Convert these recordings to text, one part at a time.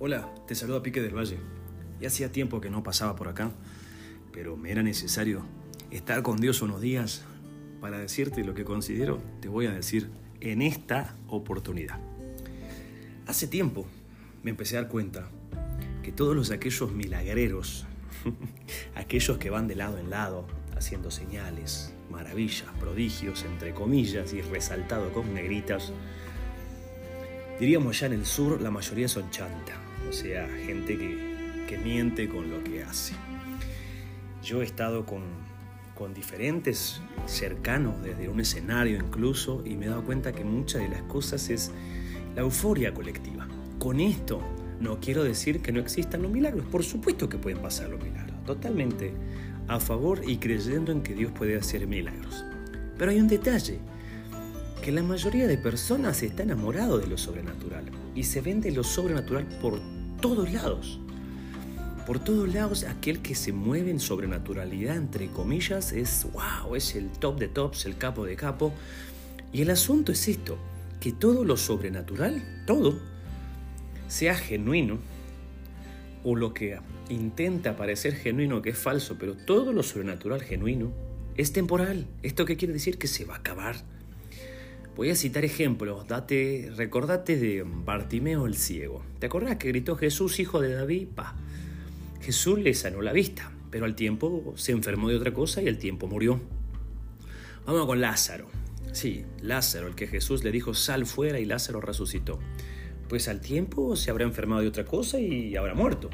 Hola, te saluda Pique del Valle. Y hacía tiempo que no pasaba por acá, pero me era necesario estar con Dios unos días para decirte lo que considero te voy a decir en esta oportunidad. Hace tiempo me empecé a dar cuenta que todos los aquellos milagreros, aquellos que van de lado en lado haciendo señales, maravillas, prodigios, entre comillas, y resaltado con negritas, diríamos ya en el sur la mayoría son chanta o sea, gente que, que miente con lo que hace. Yo he estado con, con diferentes cercanos desde un escenario incluso y me he dado cuenta que muchas de las cosas es la euforia colectiva. Con esto no quiero decir que no existan los milagros, por supuesto que pueden pasar los milagros, totalmente a favor y creyendo en que Dios puede hacer milagros. Pero hay un detalle, que la mayoría de personas está enamorado de lo sobrenatural y se vende lo sobrenatural por todos lados. Por todos lados, aquel que se mueve en sobrenaturalidad, entre comillas, es wow, es el top de tops, el capo de capo. Y el asunto es esto, que todo lo sobrenatural, todo, sea genuino, o lo que intenta parecer genuino que es falso, pero todo lo sobrenatural genuino es temporal. ¿Esto qué quiere decir? Que se va a acabar Voy a citar ejemplos. Date, recordate de Bartimeo el ciego. ¿Te acordás que gritó Jesús, hijo de David? Pa. Jesús le sanó la vista, pero al tiempo se enfermó de otra cosa y al tiempo murió. Vamos con Lázaro. Sí, Lázaro, el que Jesús le dijo sal fuera y Lázaro resucitó. Pues al tiempo se habrá enfermado de otra cosa y habrá muerto.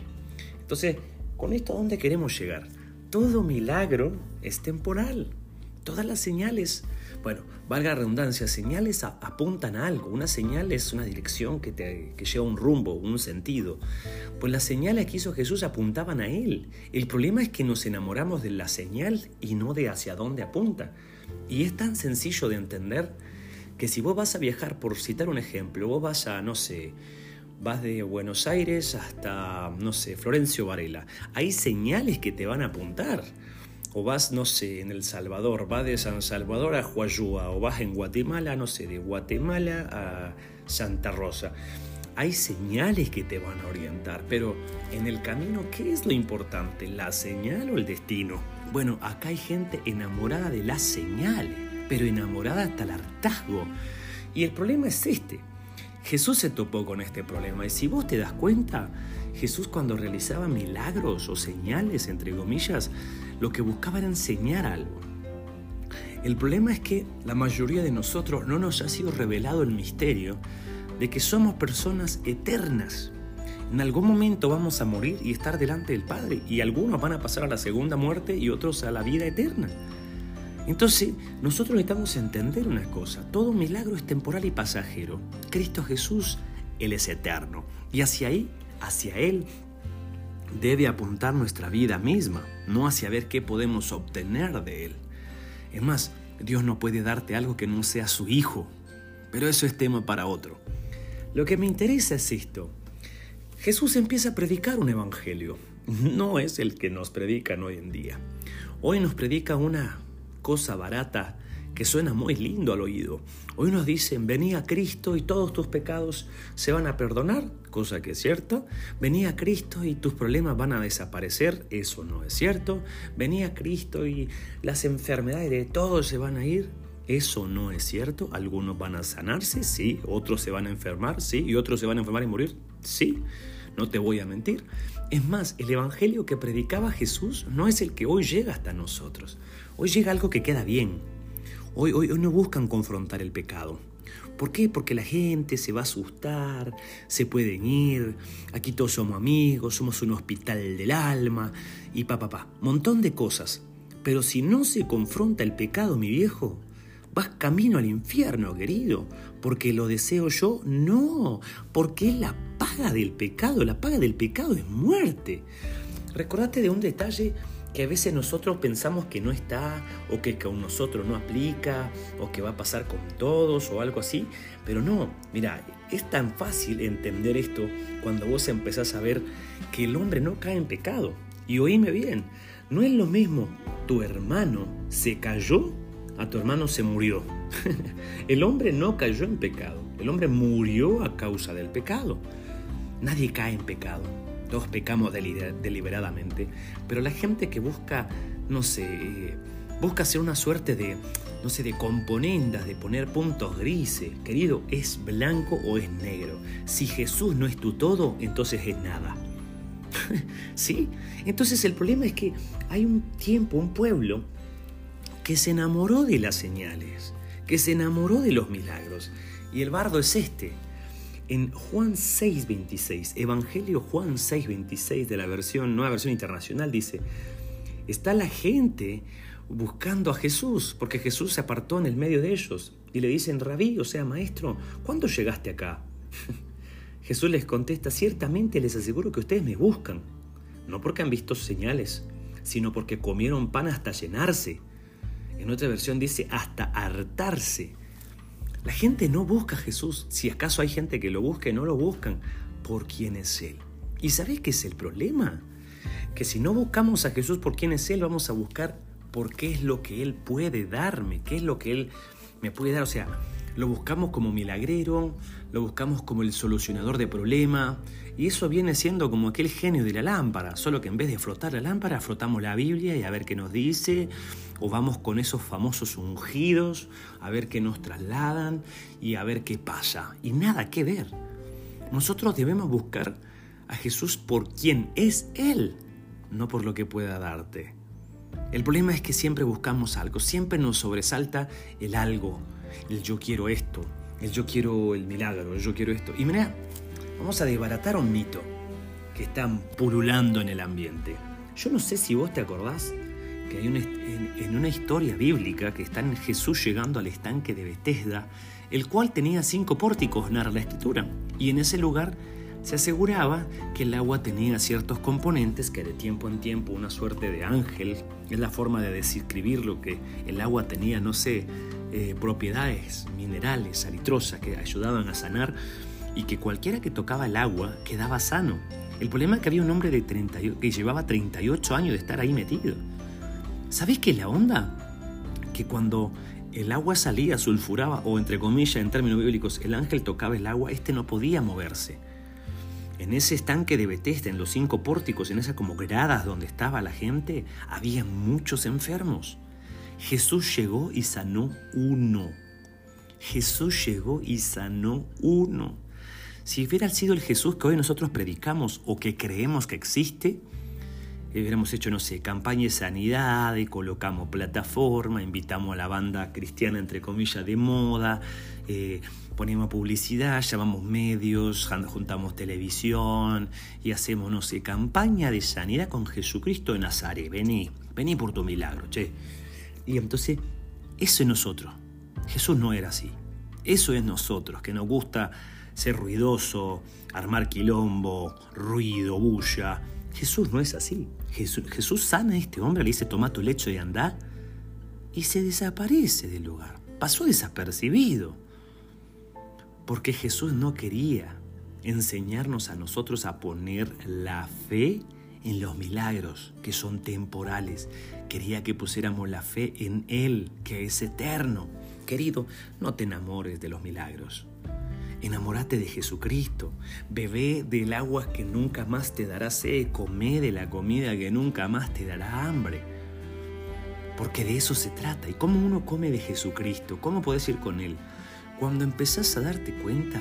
Entonces, ¿con esto a dónde queremos llegar? Todo milagro es temporal. Todas las señales bueno, valga redundancia, señales apuntan a algo. Una señal es una dirección que, te, que lleva un rumbo, un sentido. Pues las señales que hizo Jesús apuntaban a Él. El problema es que nos enamoramos de la señal y no de hacia dónde apunta. Y es tan sencillo de entender que si vos vas a viajar, por citar un ejemplo, vos vas a, no sé, vas de Buenos Aires hasta, no sé, Florencio Varela, hay señales que te van a apuntar o vas, no sé, en El Salvador, vas de San Salvador a Huayúa, o vas en Guatemala, no sé, de Guatemala a Santa Rosa. Hay señales que te van a orientar, pero en el camino, ¿qué es lo importante? ¿La señal o el destino? Bueno, acá hay gente enamorada de las señales, pero enamorada hasta el hartazgo. Y el problema es este. Jesús se topó con este problema y si vos te das cuenta, Jesús cuando realizaba milagros o señales, entre comillas, lo que buscaba era enseñar algo. El problema es que la mayoría de nosotros no nos ha sido revelado el misterio de que somos personas eternas. En algún momento vamos a morir y estar delante del Padre y algunos van a pasar a la segunda muerte y otros a la vida eterna. Entonces, nosotros necesitamos entender una cosa, todo milagro es temporal y pasajero. Cristo Jesús, Él es eterno y hacia ahí, hacia Él debe apuntar nuestra vida misma, no hacia ver qué podemos obtener de Él. Es más, Dios no puede darte algo que no sea su Hijo, pero eso es tema para otro. Lo que me interesa es esto. Jesús empieza a predicar un evangelio. No es el que nos predican hoy en día. Hoy nos predica una cosa barata que suena muy lindo al oído. Hoy nos dicen, vení a Cristo y todos tus pecados se van a perdonar, cosa que es cierto. Vení a Cristo y tus problemas van a desaparecer, eso no es cierto. Vení a Cristo y las enfermedades de todos se van a ir, eso no es cierto. Algunos van a sanarse, sí. Otros se van a enfermar, sí. Y otros se van a enfermar y morir, sí. No te voy a mentir. Es más, el Evangelio que predicaba Jesús no es el que hoy llega hasta nosotros. Hoy llega algo que queda bien, Hoy, hoy, no buscan confrontar el pecado. ¿Por qué? Porque la gente se va a asustar, se pueden ir, aquí todos somos amigos, somos un hospital del alma y pa, pa, pa, montón de cosas. Pero si no se confronta el pecado, mi viejo, vas camino al infierno, querido, porque lo deseo yo, no, porque es la paga del pecado, la paga del pecado es muerte. Recordate de un detalle que a veces nosotros pensamos que no está o que con nosotros no aplica o que va a pasar con todos o algo así, pero no, mira, es tan fácil entender esto cuando vos empezás a ver que el hombre no cae en pecado. Y oíme bien, no es lo mismo tu hermano se cayó a tu hermano se murió. el hombre no cayó en pecado, el hombre murió a causa del pecado. Nadie cae en pecado. Todos pecamos deliberadamente. Pero la gente que busca, no sé, eh, busca hacer una suerte de, no sé, de componendas, de poner puntos grises. Querido, ¿es blanco o es negro? Si Jesús no es tu todo, entonces es nada. ¿Sí? Entonces el problema es que hay un tiempo, un pueblo, que se enamoró de las señales, que se enamoró de los milagros. Y el bardo es este. En Juan 6:26, Evangelio Juan 6:26 de la versión, nueva versión internacional, dice, está la gente buscando a Jesús, porque Jesús se apartó en el medio de ellos. Y le dicen, rabí, o sea, maestro, ¿cuándo llegaste acá? Jesús les contesta, ciertamente les aseguro que ustedes me buscan, no porque han visto señales, sino porque comieron pan hasta llenarse. En otra versión dice hasta hartarse. La gente no busca a Jesús. Si acaso hay gente que lo busca y no lo buscan, por quién es Él. ¿Y sabéis qué es el problema? Que si no buscamos a Jesús por quién es Él, vamos a buscar por qué es lo que Él puede darme, qué es lo que Él me puede dar. O sea, lo buscamos como milagrero, lo buscamos como el solucionador de problema, y eso viene siendo como aquel genio de la lámpara, solo que en vez de frotar la lámpara, frotamos la Biblia y a ver qué nos dice, o vamos con esos famosos ungidos, a ver qué nos trasladan y a ver qué pasa. Y nada que ver. Nosotros debemos buscar a Jesús por quien es Él, no por lo que pueda darte. El problema es que siempre buscamos algo, siempre nos sobresalta el algo, el yo quiero esto, el yo quiero el milagro, el yo quiero esto. Y mira, vamos a desbaratar un mito que está pululando en el ambiente. Yo no sé si vos te acordás hay una, en, una historia bíblica que está en Jesús llegando al estanque de Bethesda, el cual tenía cinco pórticos, narra la escritura, y en ese lugar se aseguraba que el agua tenía ciertos componentes que de tiempo en tiempo una suerte de ángel, es la forma de describirlo, que el agua tenía, no sé, eh, propiedades minerales, salitrosas, que ayudaban a sanar y que cualquiera que tocaba el agua quedaba sano. El problema es que había un hombre de 30, que llevaba 38 años de estar ahí metido. ¿Sabéis qué es la onda? Que cuando el agua salía, sulfuraba, o entre comillas, en términos bíblicos, el ángel tocaba el agua, este no podía moverse. En ese estanque de Bethesda, en los cinco pórticos, en esas como gradas donde estaba la gente, había muchos enfermos. Jesús llegó y sanó uno. Jesús llegó y sanó uno. Si hubiera sido el Jesús que hoy nosotros predicamos o que creemos que existe, hubiéramos hecho, no sé, campaña de sanidad, colocamos plataforma, invitamos a la banda cristiana, entre comillas, de moda, eh, ponemos publicidad, llamamos medios, juntamos televisión y hacemos, no sé, campaña de sanidad con Jesucristo de Nazaret. Vení, vení por tu milagro, che. Y entonces, eso es nosotros. Jesús no era así. Eso es nosotros, que nos gusta ser ruidoso, armar quilombo, ruido, bulla. Jesús no es así. Jesús, sana a este hombre, le dice, toma tu lecho y anda, y se desaparece del lugar. Pasó desapercibido. Porque Jesús no quería enseñarnos a nosotros a poner la fe en los milagros que son temporales. Quería que pusiéramos la fe en Él, que es eterno. Querido, no te enamores de los milagros. Enamórate de Jesucristo. Bebé del agua que nunca más te dará sed. Come de la comida que nunca más te dará hambre. Porque de eso se trata. ¿Y cómo uno come de Jesucristo? ¿Cómo puedes ir con Él? Cuando empezás a darte cuenta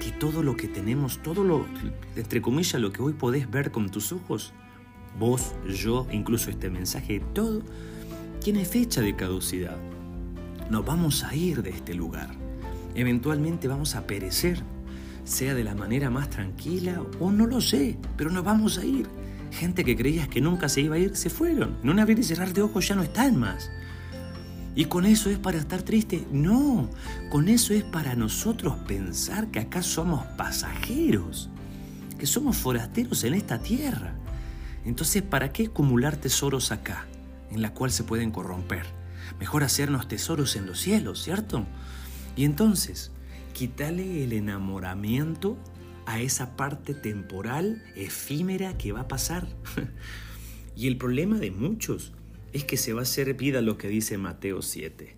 que todo lo que tenemos, todo lo, entre comillas, lo que hoy podés ver con tus ojos, vos, yo, incluso este mensaje, todo, tiene fecha de caducidad. Nos vamos a ir de este lugar. Eventualmente vamos a perecer, sea de la manera más tranquila o no lo sé, pero nos vamos a ir. Gente que creías que nunca se iba a ir, se fueron. En un abrir y cerrar de ojos ya no están más. ¿Y con eso es para estar triste? No, con eso es para nosotros pensar que acá somos pasajeros, que somos forasteros en esta tierra. Entonces, ¿para qué acumular tesoros acá, en la cual se pueden corromper? Mejor hacernos tesoros en los cielos, ¿cierto? Y entonces, quítale el enamoramiento a esa parte temporal, efímera que va a pasar. y el problema de muchos es que se va a hacer vida lo que dice Mateo 7.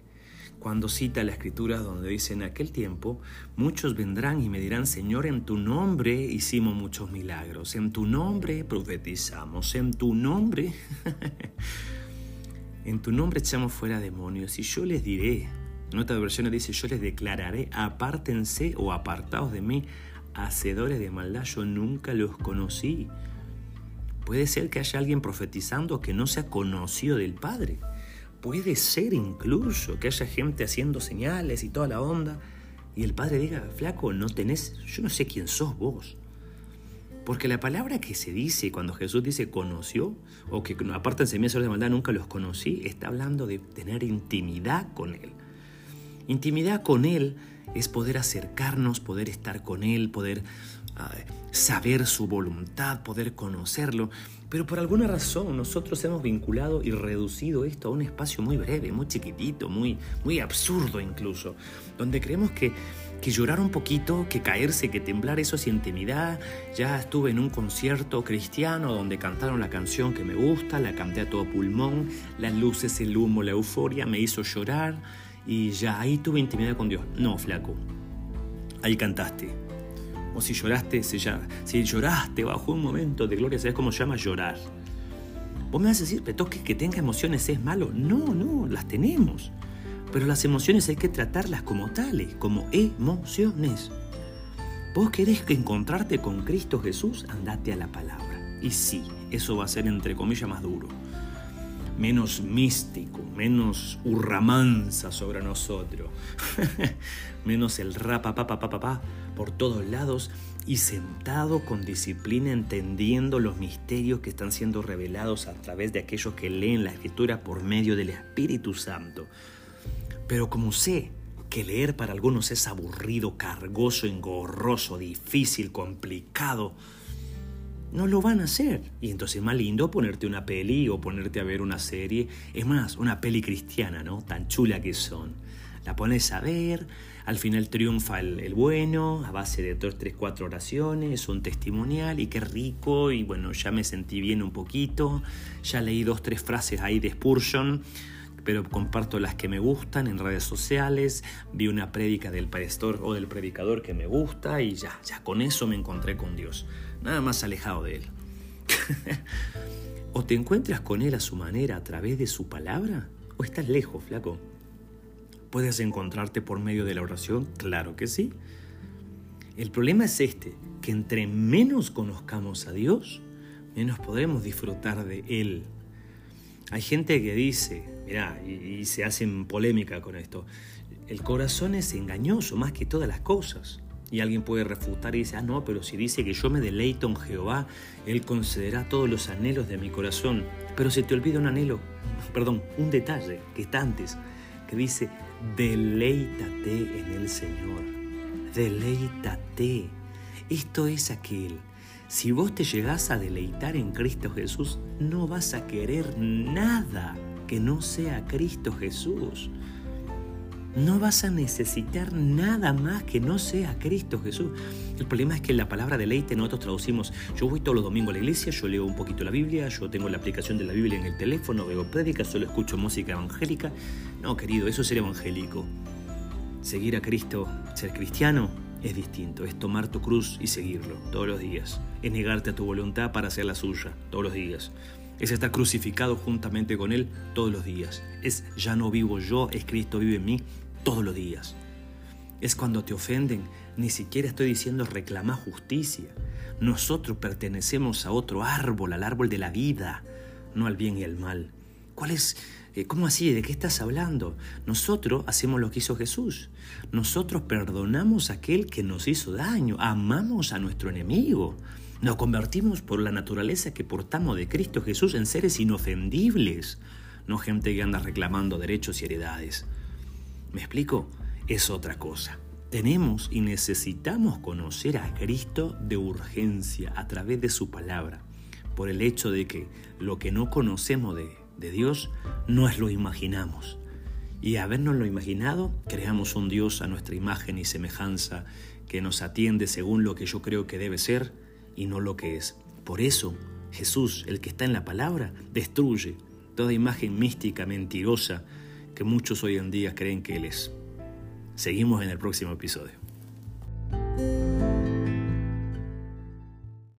cuando cita la escritura donde dice en aquel tiempo, muchos vendrán y me dirán, Señor, en tu nombre hicimos muchos milagros, en tu nombre profetizamos, en tu nombre, en tu nombre echamos fuera demonios y yo les diré, en otra versión dice, yo les declararé, apártense o apartados de mí, hacedores de maldad, yo nunca los conocí. Puede ser que haya alguien profetizando que no sea conocido del Padre. Puede ser incluso que haya gente haciendo señales y toda la onda y el Padre diga, flaco, no tenés, yo no sé quién sos vos. Porque la palabra que se dice cuando Jesús dice conoció, o que apártense de mí, de maldad, nunca los conocí, está hablando de tener intimidad con Él. Intimidad con Él es poder acercarnos, poder estar con Él, poder saber su voluntad, poder conocerlo. Pero por alguna razón nosotros hemos vinculado y reducido esto a un espacio muy breve, muy chiquitito, muy, muy absurdo incluso, donde creemos que, que llorar un poquito, que caerse, que temblar, eso es intimidad. Ya estuve en un concierto cristiano donde cantaron la canción que me gusta, la canté a todo pulmón, las luces, el humo, la euforia me hizo llorar y ya ahí tuve intimidad con Dios. No, flaco. Ahí cantaste. O si lloraste, si, ya, si lloraste bajo un momento de gloria, ¿sabes cómo se llama llorar? Vos me vas a decir, Petoque, que tenga emociones es malo. No, no, las tenemos. Pero las emociones hay que tratarlas como tales, como emociones. Vos querés encontrarte con Cristo Jesús, andate a la palabra. Y sí, eso va a ser entre comillas más duro menos místico, menos hurramanza sobre nosotros, menos el rapa pa, pa, pa, pa, por todos lados y sentado con disciplina entendiendo los misterios que están siendo revelados a través de aquellos que leen la escritura por medio del Espíritu Santo. Pero como sé que leer para algunos es aburrido, cargoso, engorroso, difícil, complicado, no lo van a hacer. Y entonces es más lindo ponerte una peli o ponerte a ver una serie. Es más, una peli cristiana, ¿no? Tan chula que son. La pones a ver, al final triunfa el, bueno, a base de dos, tres, cuatro oraciones, un testimonial, y qué rico, y bueno, ya me sentí bien un poquito, ya leí dos, tres frases ahí de Spurgeon, pero comparto las que me gustan en redes sociales, vi una prédica del pastor o del predicador que me gusta, y ya, ya con eso me encontré con Dios nada más alejado de Él. o te encuentras con Él a su manera a través de su palabra, o estás lejos, flaco. ¿Puedes encontrarte por medio de la oración? Claro que sí. El problema es este, que entre menos conozcamos a Dios, menos podremos disfrutar de Él. Hay gente que dice, mira, y, y se hacen polémica con esto, el corazón es engañoso más que todas las cosas. Y alguien puede refutar y dice, ah, no, pero si dice que yo me deleito en Jehová, Él concederá todos los anhelos de mi corazón. Pero se te olvida un anhelo, perdón, un detalle que está antes, que dice, deleítate en el Señor. Deleítate. Esto es aquel. Si vos te llegás a deleitar en Cristo Jesús, no vas a querer nada que no sea Cristo Jesús. No vas a necesitar nada más que no sea Cristo Jesús. El problema es que la palabra deleite nosotros traducimos, yo voy todos los domingos a la iglesia, yo leo un poquito la Biblia, yo tengo la aplicación de la Biblia en el teléfono, veo prédicas, solo escucho música evangélica. No, querido, eso es ser evangélico. Seguir a Cristo, ser cristiano, es distinto. Es tomar tu cruz y seguirlo todos los días. Es negarte a tu voluntad para hacer la suya todos los días. Es estar crucificado juntamente con Él todos los días. Es ya no vivo yo, es Cristo vive en mí todos los días. Es cuando te ofenden, ni siquiera estoy diciendo reclama justicia. Nosotros pertenecemos a otro árbol, al árbol de la vida, no al bien y al mal. ¿Cuál es? Eh, ¿Cómo así? ¿De qué estás hablando? Nosotros hacemos lo que hizo Jesús. Nosotros perdonamos a aquel que nos hizo daño. Amamos a nuestro enemigo. Nos convertimos por la naturaleza que portamos de Cristo Jesús en seres inofendibles, no gente que anda reclamando derechos y heredades. ¿Me explico? Es otra cosa. Tenemos y necesitamos conocer a Cristo de urgencia a través de su palabra, por el hecho de que lo que no conocemos de, de Dios no es lo imaginamos. Y habernos lo imaginado, creamos un Dios a nuestra imagen y semejanza que nos atiende según lo que yo creo que debe ser y no lo que es. Por eso, Jesús, el que está en la palabra, destruye toda imagen mística, mentirosa, que muchos hoy en día creen que Él es. Seguimos en el próximo episodio.